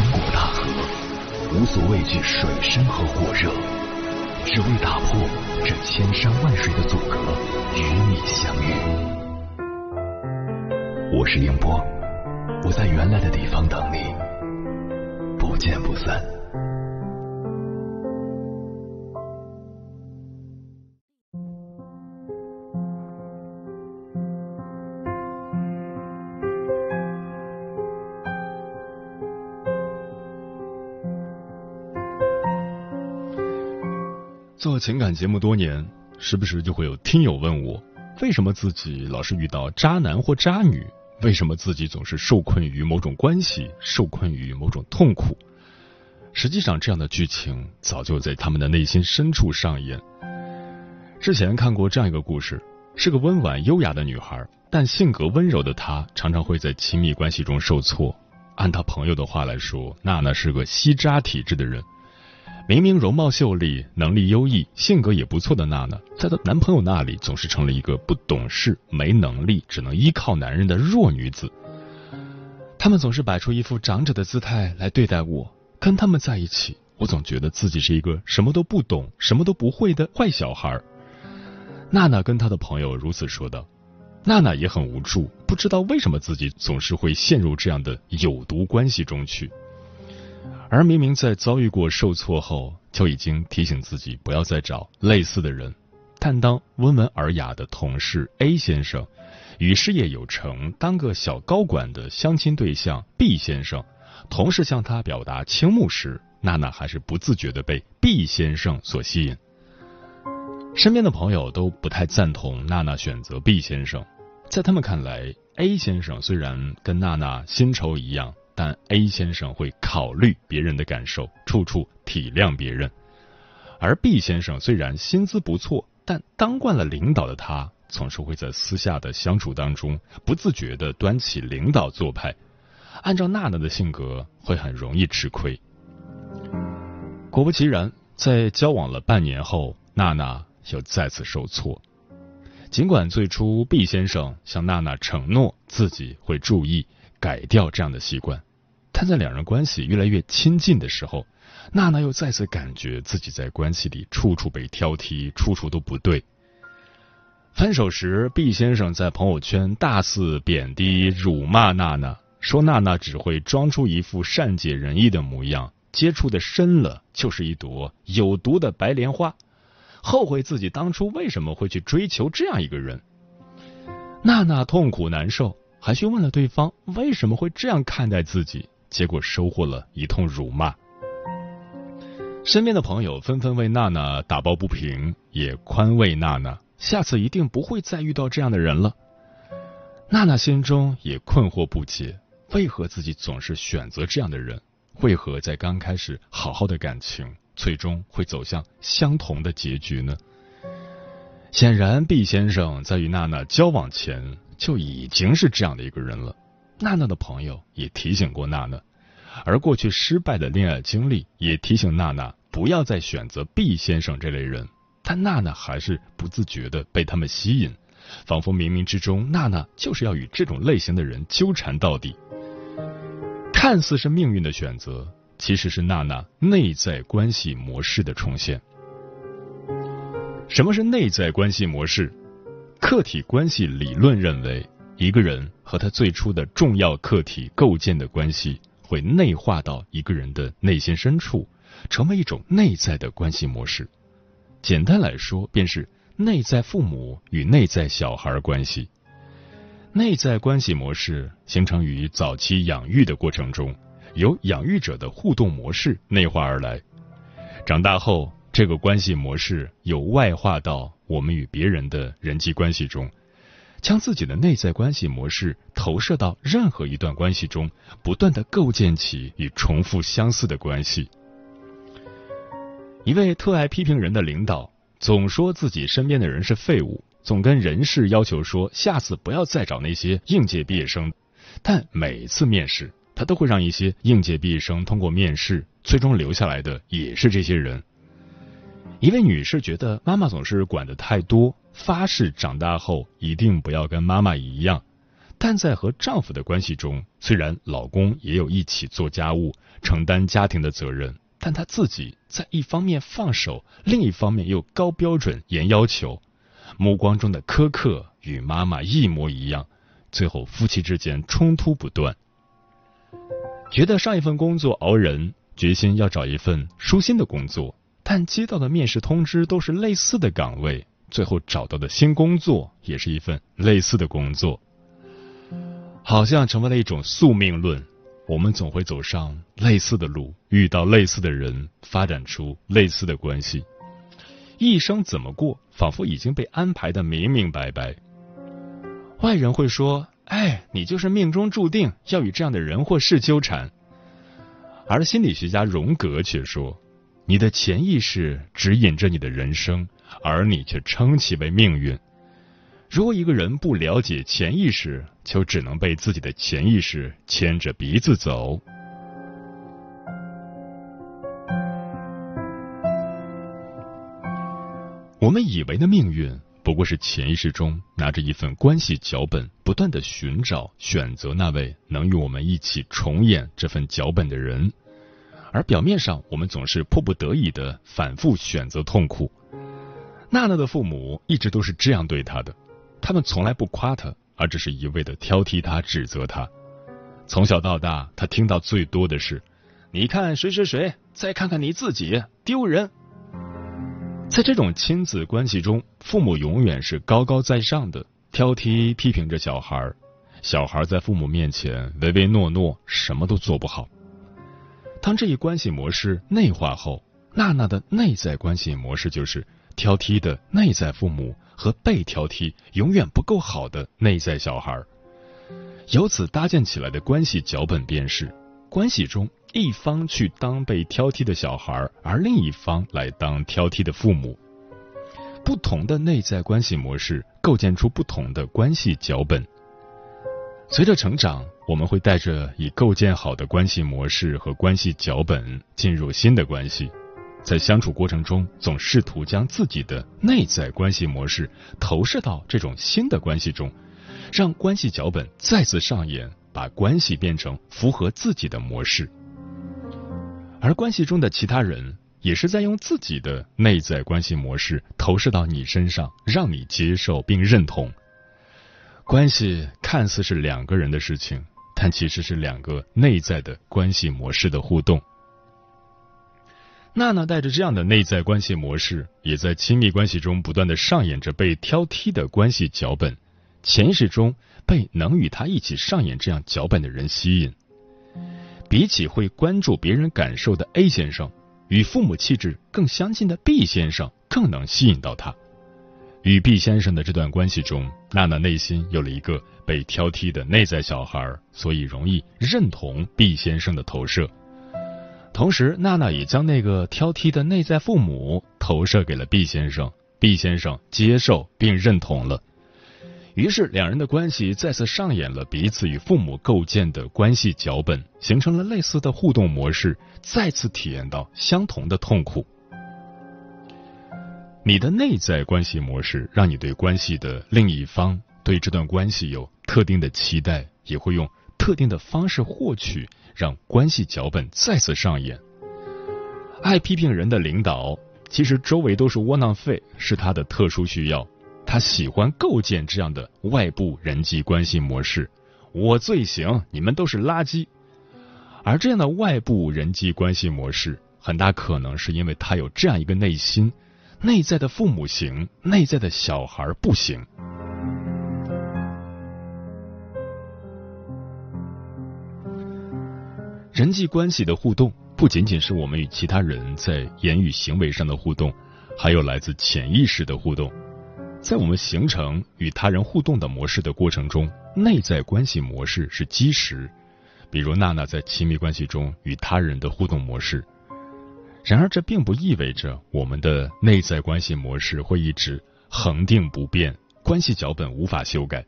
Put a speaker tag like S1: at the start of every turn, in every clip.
S1: 穿过大河，无所畏惧水深和火热，只为打破这千山万水的阻隔，与你相遇。我是宁波，我在原来的地方等你，不见不散。
S2: 做情感节目多年，时不时就会有听友问我，为什么自己老是遇到渣男或渣女？为什么自己总是受困于某种关系，受困于某种痛苦？实际上，这样的剧情早就在他们的内心深处上演。之前看过这样一个故事，是个温婉优雅的女孩，但性格温柔的她常常会在亲密关系中受挫。按她朋友的话来说，娜娜是个吸渣体质的人。明明容貌秀丽、能力优异、性格也不错的娜娜，在她男朋友那里总是成了一个不懂事、没能力、只能依靠男人的弱女子。他们总是摆出一副长者的姿态来对待我，跟他们在一起，我总觉得自己是一个什么都不懂、什么都不会的坏小孩。娜娜跟她的朋友如此说道。娜娜也很无助，不知道为什么自己总是会陷入这样的有毒关系中去。而明明在遭遇过受挫后，就已经提醒自己不要再找类似的人，但当温文尔雅的同事 A 先生与事业有成、当个小高管的相亲对象 B 先生同时向他表达倾慕时，娜娜还是不自觉的被 B 先生所吸引。身边的朋友都不太赞同娜娜选择 B 先生，在他们看来，A 先生虽然跟娜娜薪酬一样。但 A 先生会考虑别人的感受，处处体谅别人；而 B 先生虽然薪资不错，但当惯了领导的他，总是会在私下的相处当中不自觉的端起领导做派。按照娜娜的性格，会很容易吃亏。果不其然，在交往了半年后，娜娜又再次受挫。尽管最初 B 先生向娜娜承诺自己会注意改掉这样的习惯。但在两人关系越来越亲近的时候，娜娜又再次感觉自己在关系里处处被挑剔，处处都不对。分手时毕先生在朋友圈大肆贬低、辱骂娜娜，说娜娜只会装出一副善解人意的模样，接触的深了就是一朵有毒的白莲花，后悔自己当初为什么会去追求这样一个人。娜娜痛苦难受，还去问了对方为什么会这样看待自己。结果收获了一通辱骂，身边的朋友纷纷为娜娜打抱不平，也宽慰娜娜，下次一定不会再遇到这样的人了。娜娜心中也困惑不解，为何自己总是选择这样的人？为何在刚开始好好的感情，最终会走向相同的结局呢？显然毕先生在与娜娜交往前就已经是这样的一个人了。娜娜的朋友也提醒过娜娜，而过去失败的恋爱经历也提醒娜娜不要再选择 B 先生这类人，但娜娜还是不自觉的被他们吸引，仿佛冥冥之中娜娜就是要与这种类型的人纠缠到底。看似是命运的选择，其实是娜娜内在关系模式的重现。什么是内在关系模式？客体关系理论认为。一个人和他最初的重要客体构建的关系，会内化到一个人的内心深处，成为一种内在的关系模式。简单来说，便是内在父母与内在小孩关系。内在关系模式形成于早期养育的过程中，由养育者的互动模式内化而来。长大后，这个关系模式又外化到我们与别人的人际关系中。将自己的内在关系模式投射到任何一段关系中，不断的构建起与重复相似的关系。一位特爱批评人的领导，总说自己身边的人是废物，总跟人事要求说下次不要再找那些应届毕业生，但每次面试，他都会让一些应届毕业生通过面试，最终留下来的也是这些人。一位女士觉得妈妈总是管的太多，发誓长大后一定不要跟妈妈一样。但在和丈夫的关系中，虽然老公也有一起做家务、承担家庭的责任，但她自己在一方面放手，另一方面又高标准、严要求，目光中的苛刻与妈妈一模一样。最后夫妻之间冲突不断，觉得上一份工作熬人，决心要找一份舒心的工作。但接到的面试通知都是类似的岗位，最后找到的新工作也是一份类似的工作，好像成为了一种宿命论。我们总会走上类似的路，遇到类似的人，发展出类似的关系，一生怎么过，仿佛已经被安排的明明白白。外人会说：“哎，你就是命中注定要与这样的人或事纠缠。”而心理学家荣格却说。你的潜意识指引着你的人生，而你却称其为命运。如果一个人不了解潜意识，就只能被自己的潜意识牵着鼻子走。我们以为的命运，不过是潜意识中拿着一份关系脚本，不断的寻找、选择那位能与我们一起重演这份脚本的人。而表面上，我们总是迫不得已的反复选择痛苦。娜娜的父母一直都是这样对她的，他们从来不夸她，而只是一味的挑剔她、指责她。从小到大，她听到最多的是：“你看谁谁谁，再看看你自己，丢人。”在这种亲子关系中，父母永远是高高在上的，挑剔、批评着小孩小孩在父母面前唯唯诺诺，什么都做不好。当这一关系模式内化后，娜娜的内在关系模式就是挑剔的内在父母和被挑剔永远不够好的内在小孩。由此搭建起来的关系脚本便是：关系中一方去当被挑剔的小孩，而另一方来当挑剔的父母。不同的内在关系模式构建出不同的关系脚本。随着成长，我们会带着已构建好的关系模式和关系脚本进入新的关系，在相处过程中，总试图将自己的内在关系模式投射到这种新的关系中，让关系脚本再次上演，把关系变成符合自己的模式。而关系中的其他人也是在用自己的内在关系模式投射到你身上，让你接受并认同。关系看似是两个人的事情，但其实是两个内在的关系模式的互动。娜娜带着这样的内在关系模式，也在亲密关系中不断的上演着被挑剔的关系脚本，潜意识中被能与他一起上演这样脚本的人吸引。比起会关注别人感受的 A 先生，与父母气质更相近的 B 先生更能吸引到他。与 B 先生的这段关系中，娜娜内心有了一个被挑剔的内在小孩，所以容易认同 B 先生的投射。同时，娜娜也将那个挑剔的内在父母投射给了毕先生，毕先生接受并认同了。于是，两人的关系再次上演了彼此与父母构建的关系脚本，形成了类似的互动模式，再次体验到相同的痛苦。你的内在关系模式让你对关系的另一方对这段关系有特定的期待，也会用特定的方式获取，让关系脚本再次上演。爱批评人的领导，其实周围都是窝囊废，是他的特殊需要。他喜欢构建这样的外部人际关系模式：我最行，你们都是垃圾。而这样的外部人际关系模式，很大可能是因为他有这样一个内心。内在的父母行，内在的小孩不行。人际关系的互动不仅仅是我们与其他人在言语行为上的互动，还有来自潜意识的互动。在我们形成与他人互动的模式的过程中，内在关系模式是基石。比如娜娜在亲密关系中与他人的互动模式。然而，这并不意味着我们的内在关系模式会一直恒定不变，关系脚本无法修改。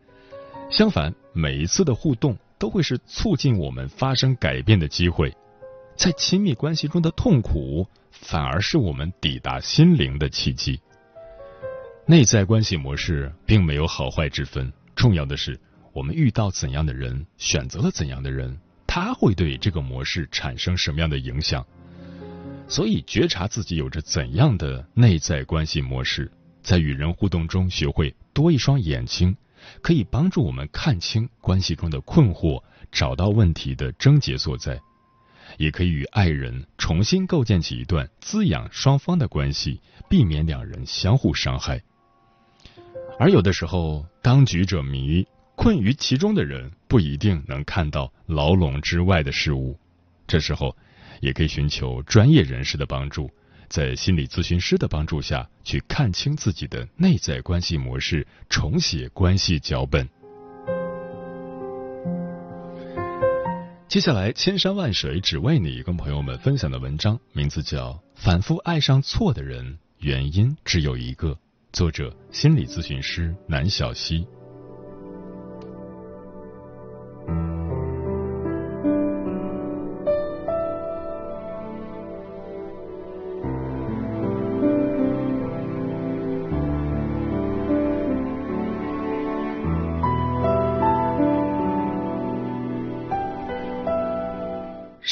S2: 相反，每一次的互动都会是促进我们发生改变的机会。在亲密关系中的痛苦，反而是我们抵达心灵的契机。内在关系模式并没有好坏之分，重要的是我们遇到怎样的人，选择了怎样的人，他会对这个模式产生什么样的影响。所以，觉察自己有着怎样的内在关系模式，在与人互动中学会多一双眼睛，可以帮助我们看清关系中的困惑，找到问题的症结所在，也可以与爱人重新构建起一段滋养双方的关系，避免两人相互伤害。而有的时候，当局者迷，困于其中的人不一定能看到牢笼之外的事物，这时候。也可以寻求专业人士的帮助，在心理咨询师的帮助下去看清自己的内在关系模式，重写关系脚本。接下来，千山万水只为你，跟朋友们分享的文章名字叫《反复爱上错的人，原因只有一个》，作者心理咨询师南小溪。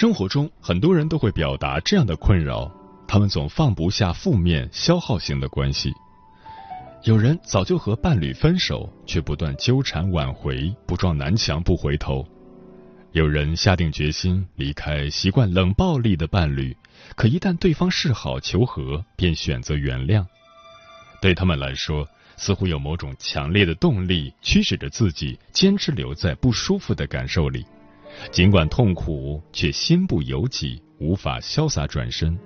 S2: 生活中，很多人都会表达这样的困扰：他们总放不下负面、消耗型的关系。有人早就和伴侣分手，却不断纠缠挽回，不撞南墙不回头；有人下定决心离开习惯冷暴力的伴侣，可一旦对方示好求和，便选择原谅。对他们来说，似乎有某种强烈的动力驱使着自己坚持留在不舒服的感受里。尽管痛苦，却心不由己，无法潇洒转身。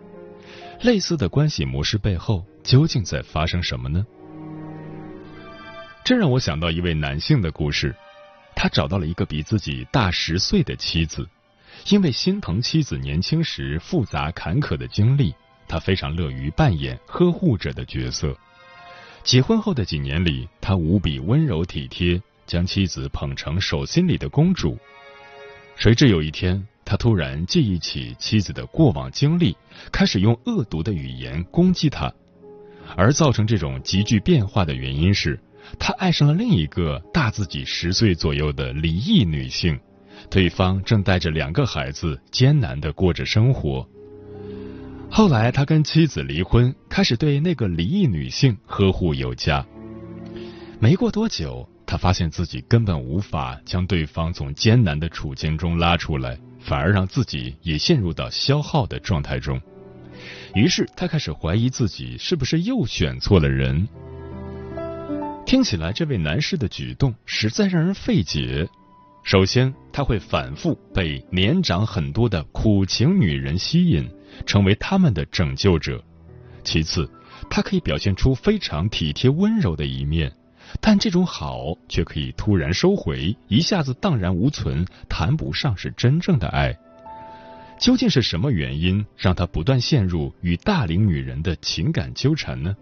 S2: 类似的关系模式背后，究竟在发生什么呢？这让我想到一位男性的故事。他找到了一个比自己大十岁的妻子，因为心疼妻子年轻时复杂坎坷的经历，他非常乐于扮演呵护者的角色。结婚后的几年里，他无比温柔体贴，将妻子捧成手心里的公主。谁知有一天，他突然记忆起妻子的过往经历，开始用恶毒的语言攻击她。而造成这种急剧变化的原因是，他爱上了另一个大自己十岁左右的离异女性，对方正带着两个孩子艰难的过着生活。后来，他跟妻子离婚，开始对那个离异女性呵护有加。没过多久。他发现自己根本无法将对方从艰难的处境中拉出来，反而让自己也陷入到消耗的状态中。于是他开始怀疑自己是不是又选错了人。听起来，这位男士的举动实在让人费解。首先，他会反复被年长很多的苦情女人吸引，成为他们的拯救者；其次，他可以表现出非常体贴温柔的一面。但这种好却可以突然收回，一下子荡然无存，谈不上是真正的爱。究竟是什么原因让他不断陷入与大龄女人的情感纠缠呢？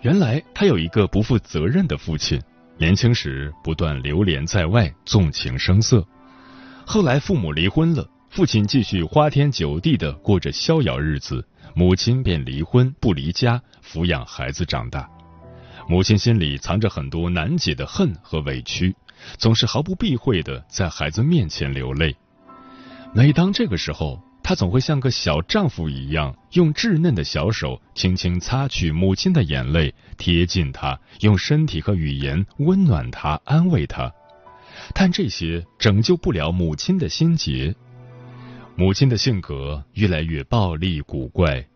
S2: 原来他有一个不负责任的父亲，年轻时不断流连在外，纵情声色。后来父母离婚了，父亲继续花天酒地的过着逍遥日子。母亲便离婚不离家抚养孩子长大，母亲心里藏着很多难解的恨和委屈，总是毫不避讳的在孩子面前流泪。每当这个时候，她总会像个小丈夫一样，用稚嫩的小手轻轻擦去母亲的眼泪，贴近她，用身体和语言温暖她，安慰她。但这些拯救不了母亲的心结。母亲的性格越来越暴力古怪，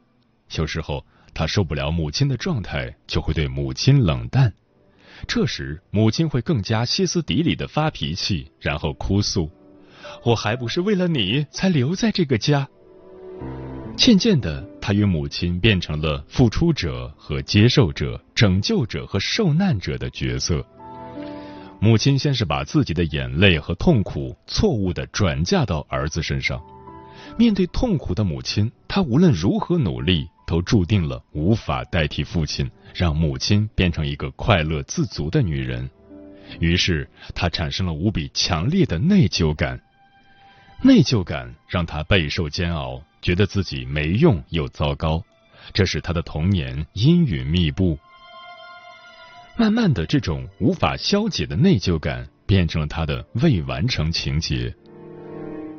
S2: 有时候他受不了母亲的状态，就会对母亲冷淡。这时，母亲会更加歇斯底里的发脾气，然后哭诉：“我还不是为了你才留在这个家。”渐渐的，他与母亲变成了付出者和接受者、拯救者和受难者的角色。母亲先是把自己的眼泪和痛苦错误的转嫁到儿子身上。面对痛苦的母亲，她无论如何努力，都注定了无法代替父亲，让母亲变成一个快乐自足的女人。于是，她产生了无比强烈的内疚感。内疚感让她备受煎熬，觉得自己没用又糟糕，这使她的童年阴云密布。慢慢的，这种无法消解的内疚感变成了她的未完成情节。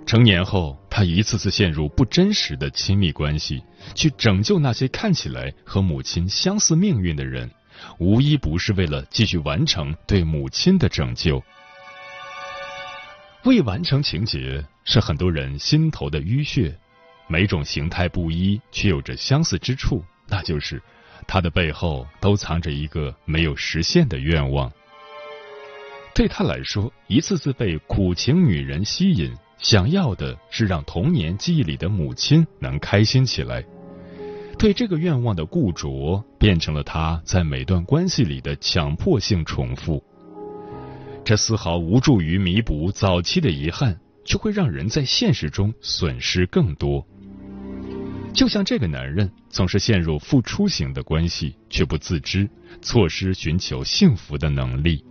S2: 成年后，他一次次陷入不真实的亲密关系，去拯救那些看起来和母亲相似命运的人，无一不是为了继续完成对母亲的拯救。未完成情节是很多人心头的淤血，每种形态不一，却有着相似之处，那就是它的背后都藏着一个没有实现的愿望。对他来说，一次次被苦情女人吸引。想要的是让童年记忆里的母亲能开心起来，对这个愿望的固着，变成了他在每段关系里的强迫性重复。这丝毫无助于弥补早期的遗憾，却会让人在现实中损失更多。就像这个男人总是陷入付出型的关系，却不自知，错失寻求幸福的能力。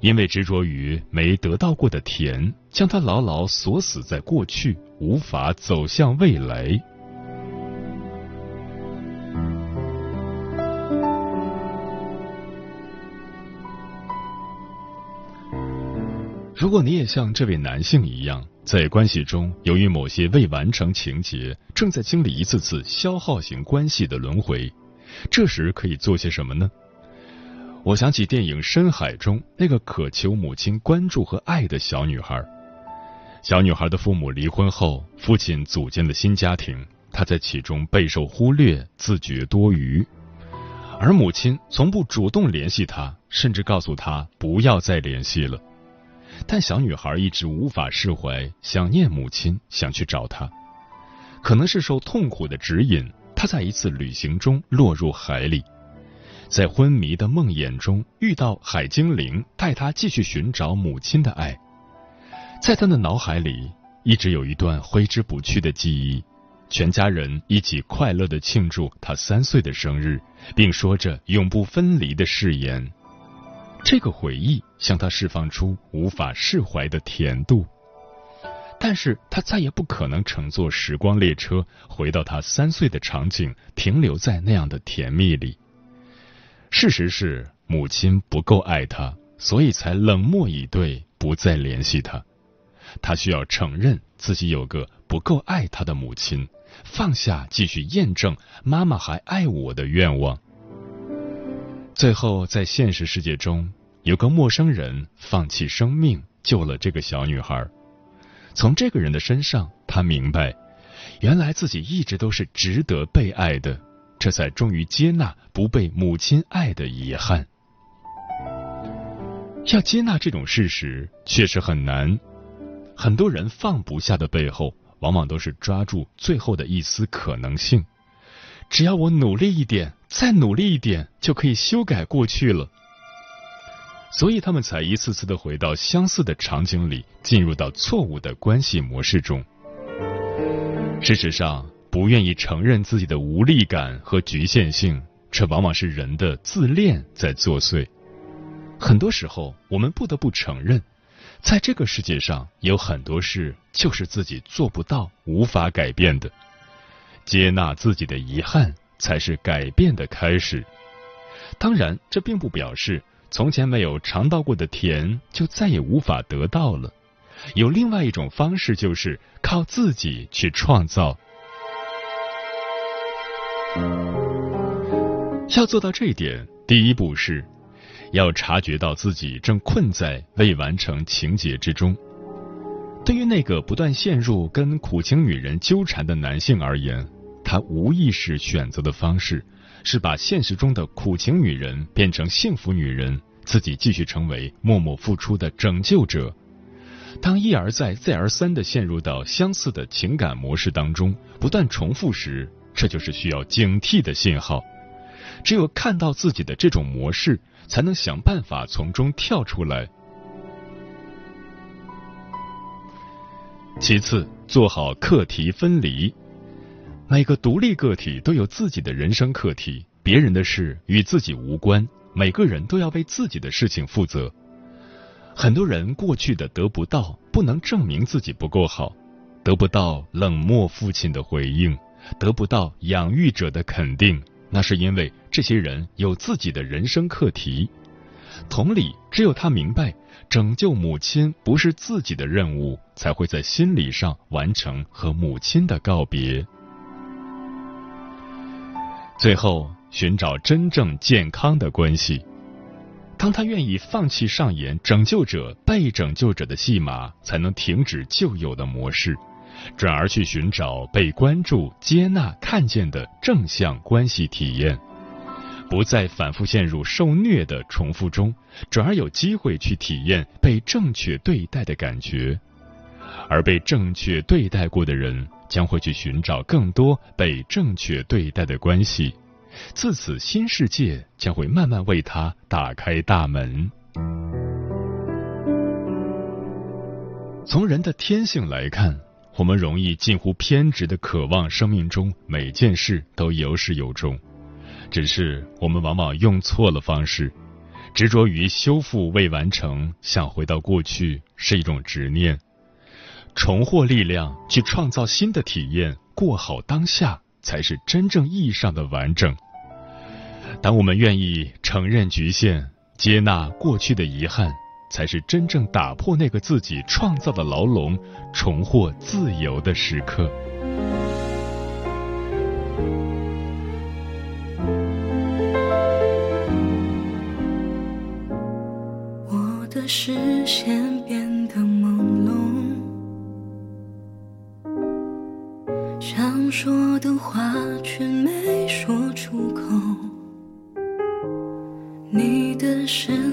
S2: 因为执着于没得到过的甜，将他牢牢锁死在过去，无法走向未来。如果你也像这位男性一样，在关系中由于某些未完成情节，正在经历一次次消耗型关系的轮回，这时可以做些什么呢？我想起电影《深海》中那个渴求母亲关注和爱的小女孩。小女孩的父母离婚后，父亲组建了新家庭，她在其中备受忽略，自觉多余。而母亲从不主动联系她，甚至告诉她不要再联系了。但小女孩一直无法释怀，想念母亲，想去找她。可能是受痛苦的指引，她在一次旅行中落入海里。在昏迷的梦魇中遇到海精灵，带他继续寻找母亲的爱。在他的脑海里，一直有一段挥之不去的记忆，全家人一起快乐的庆祝他三岁的生日，并说着永不分离的誓言。这个回忆向他释放出无法释怀的甜度，但是他再也不可能乘坐时光列车回到他三岁的场景，停留在那样的甜蜜里。事实是，母亲不够爱他，所以才冷漠以对，不再联系他。他需要承认自己有个不够爱他的母亲，放下继续验证妈妈还爱我的愿望。最后，在现实世界中，有个陌生人放弃生命救了这个小女孩。从这个人的身上，他明白，原来自己一直都是值得被爱的。这才终于接纳不被母亲爱的遗憾。要接纳这种事实确实很难。很多人放不下的背后，往往都是抓住最后的一丝可能性。只要我努力一点，再努力一点，就可以修改过去了。所以他们才一次次的回到相似的场景里，进入到错误的关系模式中。事实上。不愿意承认自己的无力感和局限性，这往往是人的自恋在作祟。很多时候，我们不得不承认，在这个世界上有很多事就是自己做不到、无法改变的。接纳自己的遗憾，才是改变的开始。当然，这并不表示从前没有尝到过的甜就再也无法得到了。有另外一种方式，就是靠自己去创造。要做到这一点，第一步是要察觉到自己正困在未完成情节之中。对于那个不断陷入跟苦情女人纠缠的男性而言，他无意识选择的方式是把现实中的苦情女人变成幸福女人，自己继续成为默默付出的拯救者。当一而再、再而三的陷入到相似的情感模式当中，不断重复时。这就是需要警惕的信号。只有看到自己的这种模式，才能想办法从中跳出来。其次，做好课题分离。每个独立个体都有自己的人生课题，别人的事与自己无关。每个人都要为自己的事情负责。很多人过去的得不到，不能证明自己不够好，得不到冷漠父亲的回应，得不到养育者的肯定，那是因为这些人有自己的人生课题。同理，只有他明白拯救母亲不是自己的任务，才会在心理上完成和母亲的告别。最后，寻找真正健康的关系。当他愿意放弃上演拯救者被拯救者的戏码，才能停止旧有的模式，转而去寻找被关注、接纳、看见的正向关系体验，不再反复陷入受虐的重复中，转而有机会去体验被正确对待的感觉。而被正确对待过的人，将会去寻找更多被正确对待的关系。自此，新世界将会慢慢为他打开大门。从人的天性来看，我们容易近乎偏执的渴望生命中每件事都有始有终，只是我们往往用错了方式，执着于修复未完成，想回到过去是一种执念。重获力量去创造新的体验，过好当下。才是真正意义上的完整。当我们愿意承认局限，接纳过去的遗憾，才是真正打破那个自己创造的牢笼，重获自由的时刻。
S3: 我的视线变得朦胧，想说的话却没说出口。你的身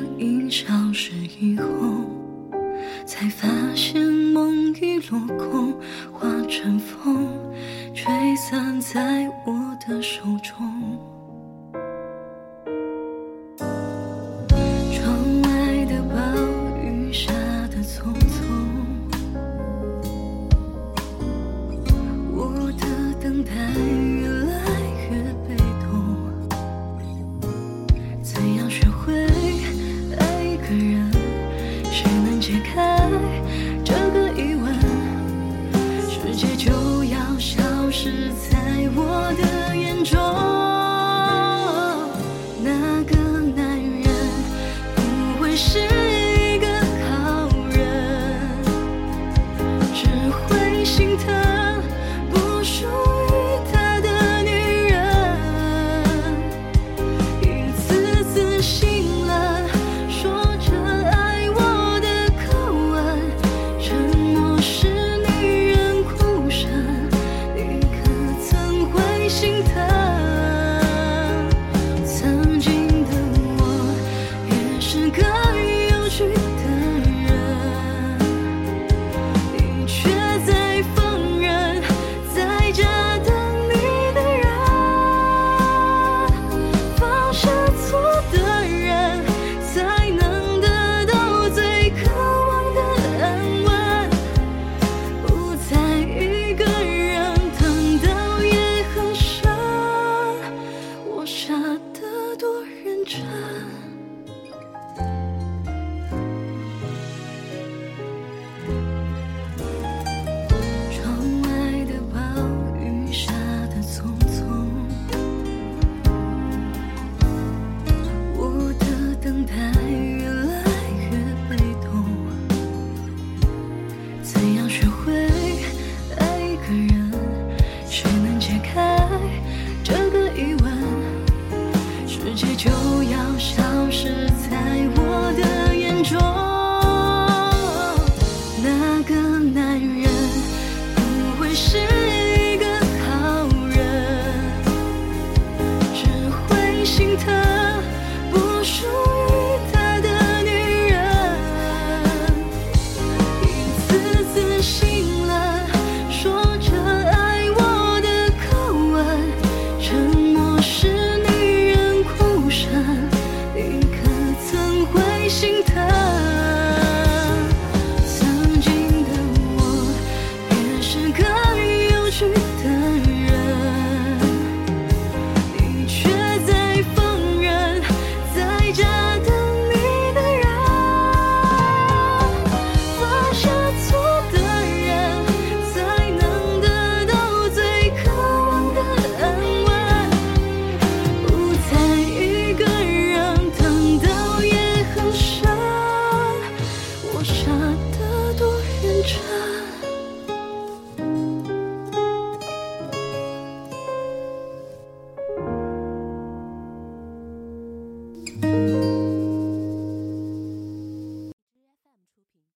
S3: 心疼。心疼。